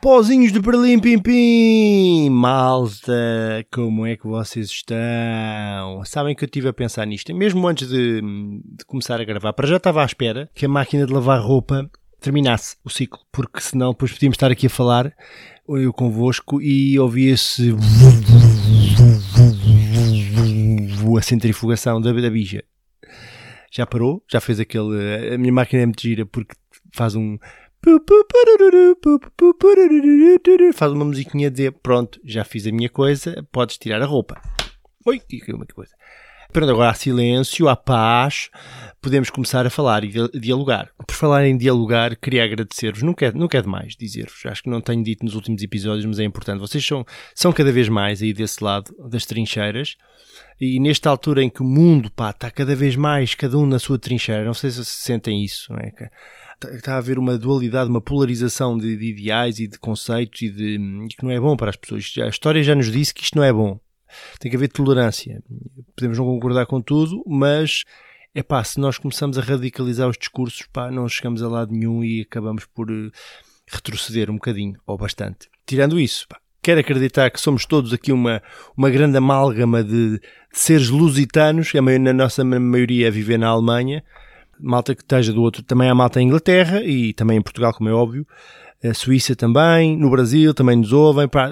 Pozinhos de Berlim Pim Pim! Malta, como é que vocês estão? Sabem que eu estive a pensar nisto, mesmo antes de, de, começar a gravar, para já estava à espera que a máquina de lavar roupa terminasse o ciclo, porque senão depois podíamos estar aqui a falar, eu convosco, e ouvia-se a centrifugação da, da bija. Já parou? Já fez aquele. A minha máquina é muito gira porque faz um Faz uma musiquinha dizer: Pronto, já fiz a minha coisa, podes tirar a roupa. Oi, que coisa. Pronto, agora há silêncio, há paz, podemos começar a falar e dialogar. Por falar em dialogar, queria agradecer-vos. Não quero, não quero demais dizer-vos, acho que não tenho dito nos últimos episódios, mas é importante. Vocês são, são cada vez mais aí desse lado das trincheiras e nesta altura em que o mundo pá, está cada vez mais, cada um na sua trincheira, não sei se sentem isso, não é? Está a haver uma dualidade, uma polarização de, de ideais e de conceitos e, de, e que não é bom para as pessoas. A história já nos disse que isto não é bom. Tem que haver tolerância. Podemos não concordar com tudo, mas é pá, se nós começamos a radicalizar os discursos, pá, não chegamos a lado nenhum e acabamos por uh, retroceder um bocadinho, ou bastante. Tirando isso, pá, quero acreditar que somos todos aqui uma, uma grande amálgama de, de seres lusitanos, a na nossa maioria a viver na Alemanha, malta que esteja do outro, também há malta em Inglaterra e também em Portugal, como é óbvio, a Suíça também, no Brasil também nos ouvem. Pá,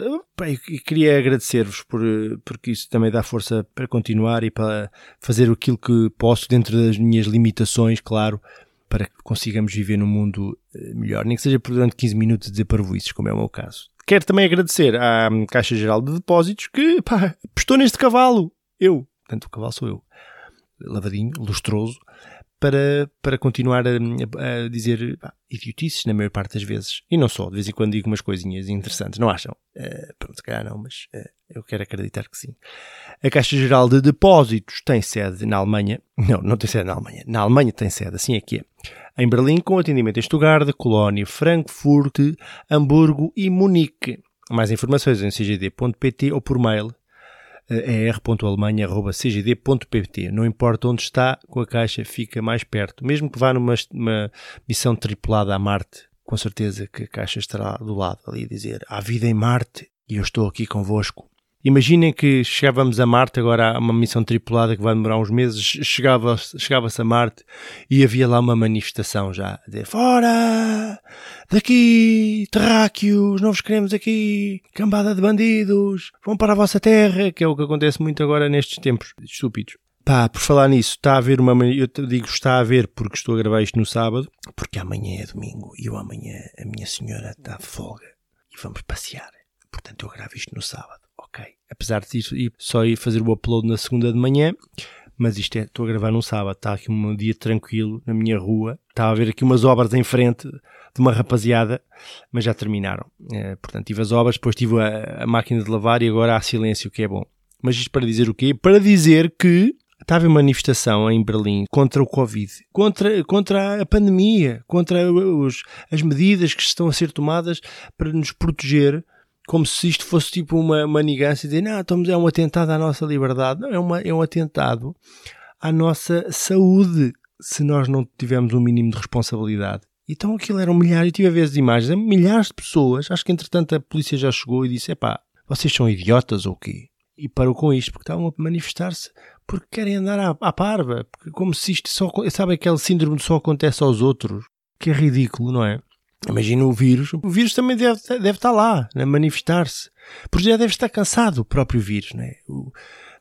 e queria agradecer-vos por, porque isso também dá força para continuar e para fazer aquilo que posso dentro das minhas limitações, claro, para que consigamos viver num mundo eh, melhor, nem que seja por durante 15 minutos dizer parvoices, como é o meu caso. Quero também agradecer à Caixa Geral de Depósitos que pá, apostou neste cavalo. Eu, portanto, o cavalo sou eu. Lavadinho, lustroso para, para continuar a, a dizer idiotices na maior parte das vezes. E não só, de vez em quando digo umas coisinhas interessantes, não acham? Uh, pronto, calhar não, mas uh, eu quero acreditar que sim. A Caixa Geral de Depósitos tem sede na Alemanha. Não, não tem sede na Alemanha. Na Alemanha tem sede, assim é que é. Em Berlim, com atendimento em Stuttgart, Colónia, Frankfurt, Hamburgo e Munique. Mais informações em cgd.pt ou por mail é r.alemanha.cgd.pt. Não importa onde está, com a caixa fica mais perto. Mesmo que vá numa missão tripulada a Marte, com certeza que a caixa estará do lado ali a dizer há vida em Marte e eu estou aqui convosco. Imaginem que chegávamos a Marte, agora há uma missão tripulada que vai demorar uns meses, chegava-se chegava a Marte e havia lá uma manifestação já, dizer, fora, daqui, terráqueos, não vos queremos aqui, cambada de bandidos, vão para a vossa terra, que é o que acontece muito agora nestes tempos estúpidos. Pá, por falar nisso, está a haver uma. Eu digo está a haver porque estou a gravar isto no sábado, porque amanhã é domingo e eu amanhã a minha senhora está de folga e vamos passear. Portanto, eu gravo isto no sábado ok. Apesar de ir, só ir fazer o upload na segunda de manhã, mas isto é, estou a gravar num sábado, está aqui um dia tranquilo na minha rua, está a haver aqui umas obras em frente de uma rapaziada, mas já terminaram. É, portanto, tive as obras, depois tive a, a, máquina de lavar e agora há silêncio, que é bom. Mas isto para dizer o quê? Para dizer que estava em manifestação em Berlim contra o Covid, contra, contra a pandemia, contra os, as medidas que estão a ser tomadas para nos proteger como se isto fosse tipo uma manigância, dizer, não, estamos, é um atentado à nossa liberdade. Não, é, uma, é um atentado à nossa saúde, se nós não tivermos um mínimo de responsabilidade. Então aquilo eram milhares, eu tive a ver as imagens, milhares de pessoas. Acho que entretanto a polícia já chegou e disse: epá, vocês são idiotas ou quê? E parou com isto, porque estavam a manifestar-se porque querem andar à, à parva. Porque como se isto só. Sabe aquele síndrome de só acontece aos outros? Que é ridículo, não é? Imagina o vírus. O vírus também deve, deve estar lá, a manifestar-se. Porque já deve estar cansado o próprio vírus, não é? O,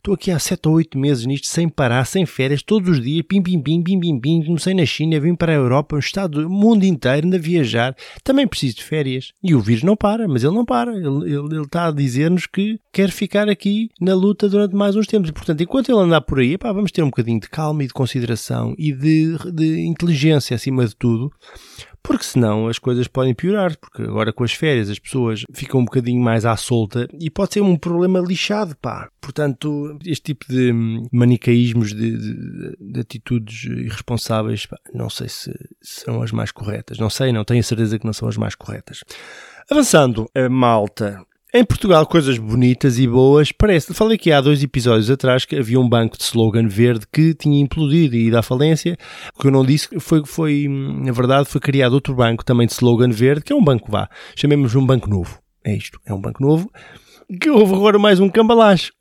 Estou aqui há 7 ou 8 meses nisto, sem parar, sem férias, todos os dias, pim, pim, pim, pim, pim, pim. Comecei na China, vim para a Europa, o estado, o mundo inteiro, a viajar. Também preciso de férias. E o vírus não para, mas ele não para. Ele, ele, ele está a dizer-nos que quer ficar aqui na luta durante mais uns tempos. E, portanto, enquanto ele andar por aí, pá, vamos ter um bocadinho de calma e de consideração e de, de inteligência acima de tudo porque senão as coisas podem piorar, porque agora com as férias as pessoas ficam um bocadinho mais à solta e pode ser um problema lixado, pá. Portanto, este tipo de manicaísmos, de, de, de atitudes irresponsáveis, pá, não sei se são as mais corretas. Não sei, não tenho certeza que não são as mais corretas. Avançando, a malta em Portugal, coisas bonitas e boas. Parece, falei que há dois episódios atrás que havia um banco de slogan verde que tinha implodido e ido à falência. O que eu não disse foi, foi, na verdade, foi criado outro banco também de slogan verde, que é um banco vá. Chamemos um banco novo. É isto, é um banco novo. Que houve agora mais um cambalacho.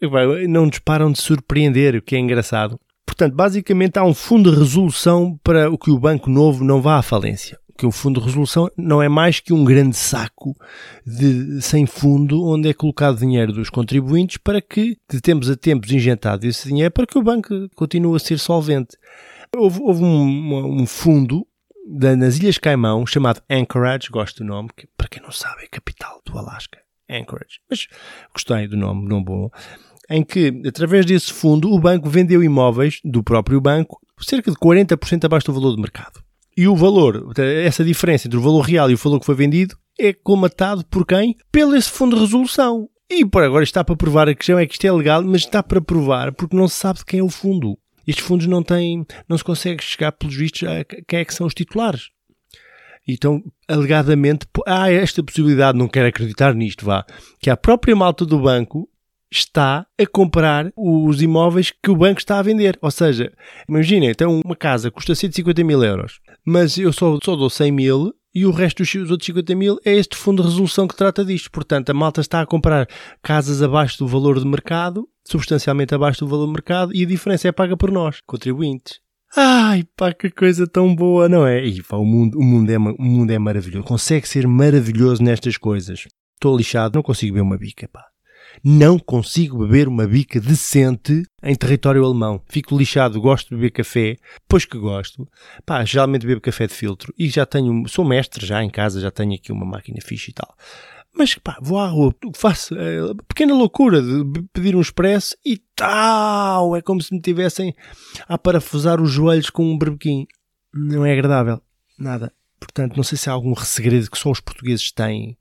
Não nos param de surpreender, o que é engraçado. Portanto, basicamente há um fundo de resolução para o que o banco novo não vá à falência que o fundo de resolução não é mais que um grande saco de, sem fundo onde é colocado dinheiro dos contribuintes para que, de tempos a tempos, injetado esse dinheiro para que o banco continue a ser solvente. Houve, houve um, um, fundo da, nas Ilhas Caimão chamado Anchorage, gosto do nome, que para quem não sabe é capital do Alasca. Anchorage. Mas gostei do nome, não bom. Em que, através desse fundo, o banco vendeu imóveis do próprio banco cerca de 40% abaixo do valor do mercado. E o valor, essa diferença entre o valor real e o valor que foi vendido, é colmatado por quem? Pelo esse fundo de resolução. E por agora está para provar, a questão é que isto é legal, mas está para provar porque não se sabe de quem é o fundo. Estes fundos não têm, não se consegue chegar pelos vistos a quem é que são os titulares. Então, alegadamente, há esta possibilidade, não quero acreditar nisto, vá, que a própria malta do banco está a comprar os imóveis que o banco está a vender. Ou seja, imaginem, então uma casa custa 150 mil euros, mas eu só, só dou 100 mil e o resto dos outros 50 mil é este fundo de resolução que trata disto. Portanto, a malta está a comprar casas abaixo do valor de mercado, substancialmente abaixo do valor de mercado, e a diferença é paga por nós, contribuintes. Ai, pá, que coisa tão boa, não é? E, pá, o, mundo, o, mundo é, o mundo é maravilhoso. Consegue ser maravilhoso nestas coisas. Estou lixado, não consigo ver uma bica, pá não consigo beber uma bica decente em território alemão. Fico lixado, gosto de beber café, pois que gosto. Pá, geralmente bebo café de filtro e já tenho, sou mestre já em casa, já tenho aqui uma máquina fixe e tal. Mas pá, vou à rua, faço a pequena loucura de pedir um expresso e tal. É como se me tivessem a parafusar os joelhos com um berbequim. Não é agradável. Nada. Portanto, não sei se há algum segredo que só os portugueses têm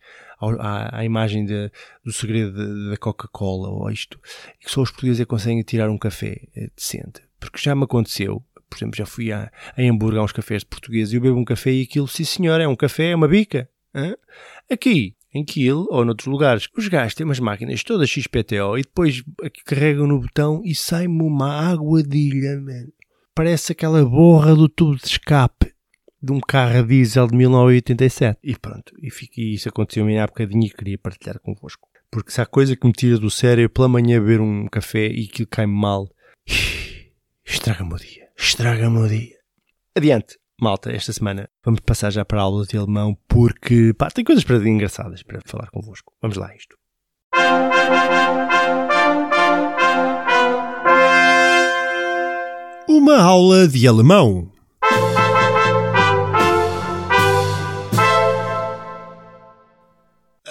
à, à imagem de, do segredo da Coca-Cola ou isto, que só os portugueses é conseguem tirar um café eh, decente. Porque já me aconteceu, por exemplo, já fui a, a Hamburgo a uns cafés de portugueses e eu bebo um café e aquilo, sim senhor, é um café, é uma bica. Aqui, em Kiel ou noutros lugares, os gajos têm umas máquinas todas XPTO e depois carregam no botão e sai-me uma aguadilha, man. Parece aquela borra do tubo de escape de um carro a diesel de 1987. E pronto, e, fiquei, isso aconteceu-me há bocadinho e queria partilhar convosco. Porque se há coisa que me tira do sério, pela manhã beber um café e aquilo cai-me mal, estraga-me o dia. Estraga-me o dia. Adiante, malta, esta semana vamos passar já para a aula de alemão porque, pá, tem coisas para engraçadas para falar convosco. Vamos lá a isto. Uma aula de alemão.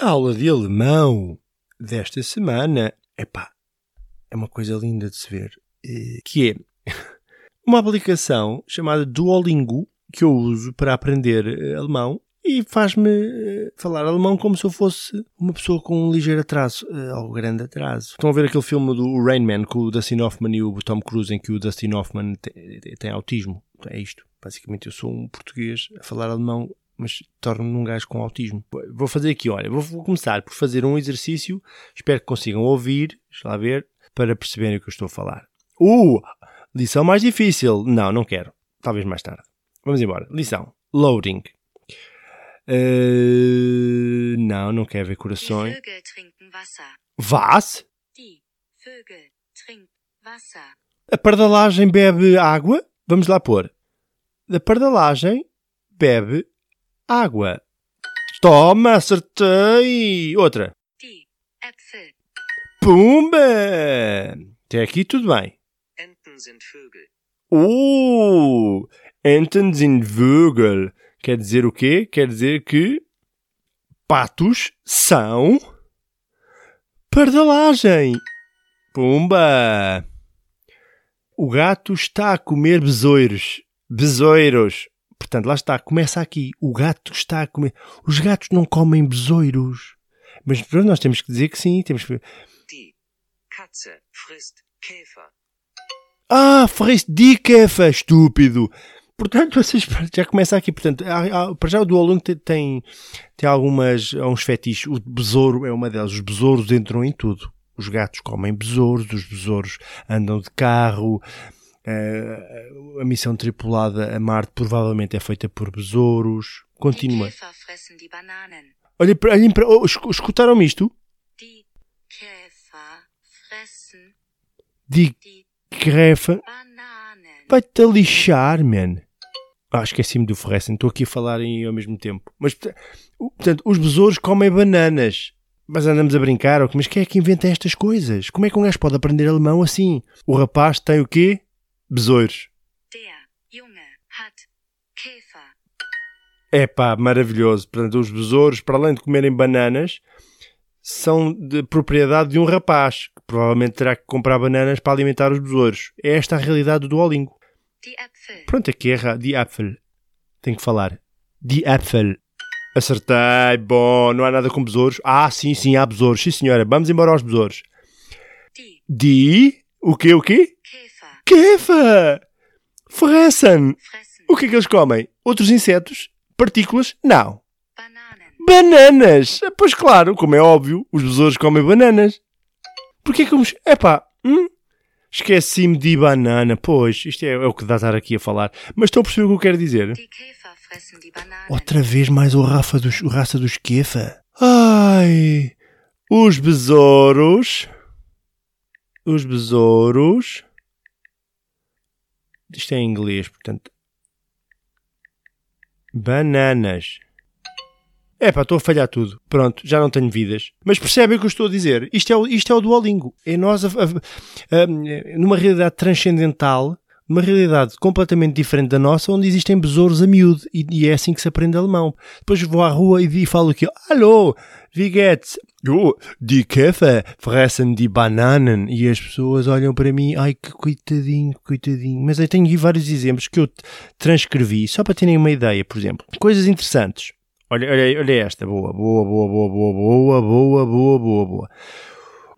A aula de alemão desta semana, epá, é uma coisa linda de se ver, eh, que é uma aplicação chamada Duolingo que eu uso para aprender eh, alemão e faz-me eh, falar alemão como se eu fosse uma pessoa com um ligeiro atraso, ou grande atraso. Estão a ver aquele filme do Rain Man com o Dustin Hoffman e o Tom Cruise em que o Dustin Hoffman tem, tem autismo? É isto. Basicamente eu sou um português a falar alemão mas torno-me um gajo com autismo. Vou fazer aqui, olha, vou começar por fazer um exercício, espero que consigam ouvir, deixa lá ver, para perceberem o que eu estou a falar. Uh! Lição mais difícil. Não, não quero. Talvez mais tarde. Vamos embora. Lição. Loading. Eh, não, não quer ver Die corações. Vögel trinken Wasser. Vas? Die Vögel trinken Wasser. A pardalagem bebe água? Vamos lá pôr. A pardalagem bebe água. Toma, acertei! Outra. Pumba! Até aqui tudo bem. Uh! Enten sind Vögel. Quer dizer o quê? Quer dizer que patos são pardalagem. Pumba! O gato está a comer besouros. Besouros. Portanto, lá está. Começa aqui. O gato está a comer. Os gatos não comem besouros. Mas pronto, nós temos que dizer que sim. Temos que... Die Katze frisst Käfer. Ah, frisst die Käfer, estúpido. Portanto, vocês já começa aqui. Portanto, há- há- para já o Duolingo tem, tem, tem algumas, há uns fetiches. O besouro é uma delas. Os besouros entram em tudo. Os gatos comem besouros, os besouros andam de carro. Eh, a missão tripulada a Marte provavelmente é feita por besouros. Continua. Käfer fressen. Olhem para, olhem para oh, escu- escutaram isto? Die Käfer fressen die. Bananen. Vai-te a lixar, man. Ah, esqueci-me do Ferressen. Estou aqui a falar em ao mesmo tempo. Mas, portanto, os besouros comem bananas. Mas andamos a brincar. Mas quem é que inventa estas coisas? Como é que um gajo pode aprender alemão assim? O rapaz tem o quê? Besouros. É pá, maravilhoso. Portanto, os besouros, para além de comerem bananas, são de propriedade de um rapaz, que provavelmente terá que comprar bananas para alimentar os besouros. É esta a realidade do Duolingo. Pronto, aqui erra. Die Apfel. Tenho que falar. Die Apfel. Acertei. Bom, não há nada com besouros. Ah, sim, sim, há besouros. Sim, senhora. Vamos embora aos besouros. Die. O quê, o quê? Käfer Kefa. Fressen. fressen O que é que eles comem? Outros insetos? Partículas? Não. Bananas. Pois claro, como é óbvio, os besouros comem bananas. Porquê que vamos... Epá, hum? Esqueci-me de banana. Pois, isto é, é o que dá a estar aqui a falar. Mas estão a perceber o que eu quero dizer? Bananen. Outra vez mais o Rafa dos, o raça dos Kefa. Ai, os besouros. Os besouros. Isto é em inglês, portanto. Bananas. É pá, estou a falhar tudo. Pronto, já não tenho vidas. Mas percebem o que eu estou a dizer? Isto é o, isto é o Duolingo. É nós, a- a- a- numa realidade transcendental, numa realidade completamente diferente da nossa, onde existem besouros a miúdo. E, e é assim que se aprende alemão. Depois vou à rua e, e falo aqui: Alô, wie geht's? Oh, die Käfer fressen die Bananen. E as pessoas olham para mim: Ai, que coitadinho, coitadinho. Mas eu tenho aqui vários exemplos que eu transcrevi, só para terem uma ideia, por exemplo. Coisas interessantes. Olha, olha, olha esta, boa, boa, boa, boa, boa, boa, boa, boa, boa, boa.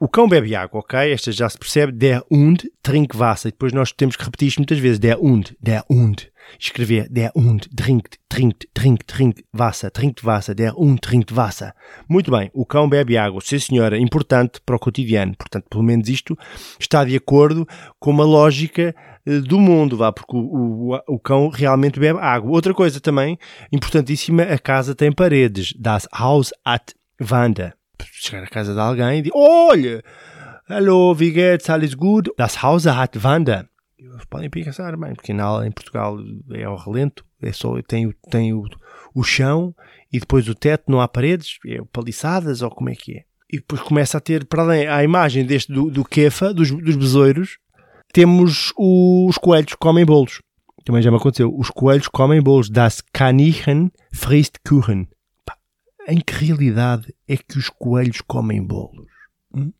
O cão bebe água, ok? Esta já se percebe. Der Hund trinkt Wasser. E depois nós temos que repetir isto muitas vezes. Der Hund, der Hund. Escrever der Hund trinkt, trinkt, trinkt, trinkt Wasser, trinkt Wasser. Der Hund trinkt Wasser. Muito bem, o cão bebe água. Sim, senhora, importante para o cotidiano. Portanto, pelo menos isto está de acordo com uma lógica eh, do mundo, vá, porque o, o, o cão realmente bebe água. Outra coisa também importantíssima, a casa tem paredes. Das Haus hat Wände. Chegar à casa de alguém e dizer, olha, hallo, wie geht's, alles gut? Das Haus hat Eles podem pensar, bem, porque na, em Portugal é ao relento, é só, tem, tem o, o chão e depois o teto, não há paredes, é paliçadas ou como é que é? E depois começa a ter, para além, a imagem deste do, do quefa, dos, dos besouros, temos os coelhos que comem bolos. Também já me aconteceu. Os coelhos comem bolos. Das Kaninchen frisst Kuchen. Em que realidade é que os coelhos comem bolos? Hum?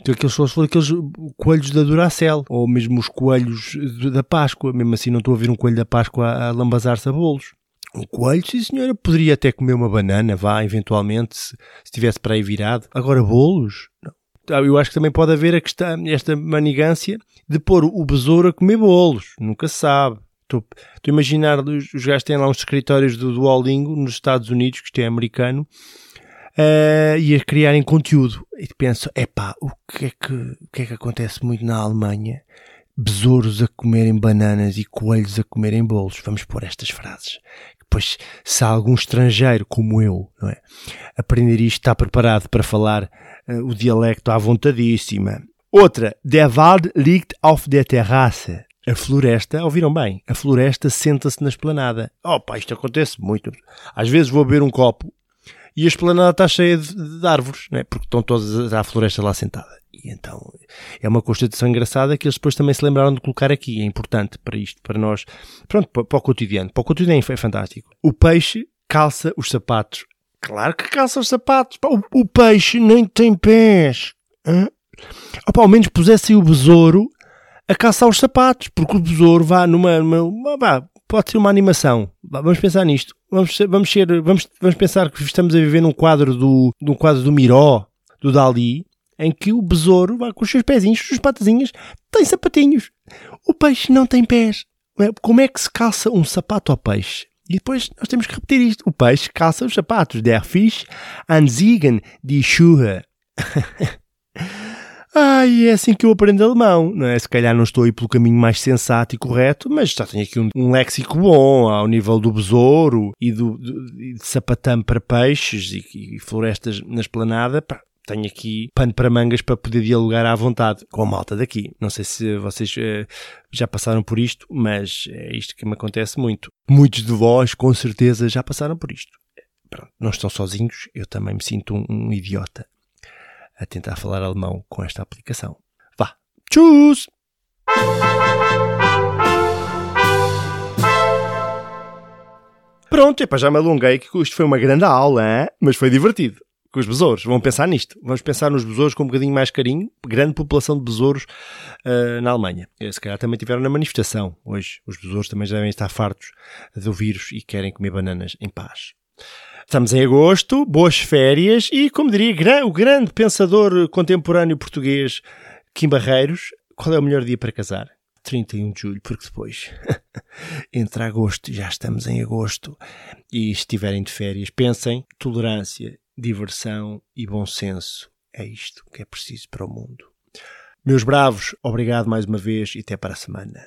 Então, aqueles se aqueles coelhos da Duracell, ou mesmo os coelhos da Páscoa. Mesmo assim, não estou a ver um coelho da Páscoa a, a lambazar-se a bolos. Um coelho, sim senhora, poderia até comer uma banana, vá, eventualmente, se se estivesse para aí virado. Agora, bolos? Não. Ah, Eu acho que também pode haver a questão, esta manigância de pôr o besouro a comer bolos. Nunca se sabe. Estou, a imaginar, os, os gajos têm lá uns escritórios do Duolingo nos Estados Unidos, que isto é americano, eh, e a criarem conteúdo. E penso, epá, o que, é que, o que é que acontece muito na Alemanha? Besouros a comerem bananas e coelhos a comerem bolos. Vamos pôr estas frases. pois, se há algum estrangeiro como eu, não é? Aprender isto está preparado para falar eh, o dialecto à vontadíssima. Outra, der Wald liegt auf der Terrasse. A floresta, ouviram bem? A floresta senta-se na esplanada. Oh pá, isto acontece muito. Às vezes vou beber um copo e a esplanada está cheia de, de árvores, não é? porque estão todas a floresta lá sentada. E então é uma constatação engraçada que eles depois também se lembraram de colocar aqui. É importante para isto, para nós. Pronto, para, para o cotidiano. Para o cotidiano é fantástico. O peixe calça os sapatos. Claro que calça os sapatos. O, o peixe nem tem pés. Hã? Opa, ao menos pusesse o besouro a calçar os sapatos, porque o besouro vá numa. numa, uma- vá, pode ser uma animação. Vá, vamos pensar nisto. Vamos, vamos, ser, vamos, vamos pensar que estamos a viver num quadro do, num quadro do Miró, do Dali, em que o besouro vai com os seus pezinhos, as suas patazinhas, tem sapatinhos. O peixe não tem pés. É? Como é que se calça um sapato ao peixe? E depois nós temos que repetir isto. O peixe calça os sapatos. Der Fisch anziehen die Schuhe. Ai, é assim que eu aprendo alemão, não é? Se calhar não estou aí pelo caminho mais sensato e correto, mas já tenho aqui um, um léxico bom ao nível do besouro e do, do- e de sapatame para peixes e, e florestas na esplanada. Pá, tenho aqui pano para mangas para poder dialogar à vontade com a malta daqui. Não sei se vocês eh, já passaram por isto, mas é isto que me acontece muito. Muitos de vós, com certeza, já passaram por isto. Pronto, não estão sozinhos, eu também me sinto um- um idiota a tentar falar alemão com esta aplicação. Vá. Tschüss! Pronto, epá, já me alonguei que isto foi uma grande aula, hein? mas foi divertido. Com os besouros, vamos pensar nisto. Vamos pensar nos besouros com um bocadinho mais carinho. Grande população de besouros ah, na Alemanha. Eh, Se calhar também tiveram na manifestação hoje. Os besouros também já devem estar fartos do vírus e querem comer bananas em paz. Estamos em agosto, boas férias e, como diria o grande pensador contemporâneo português Kim Barreiros, qual é o melhor dia para casar? 31 de julho, porque depois, entre agosto, já estamos em agosto, e estiverem de férias, pensem, tolerância, diversão e bom senso. É isto que é preciso para o mundo. Meus bravos, obrigado mais uma vez e até para a semana.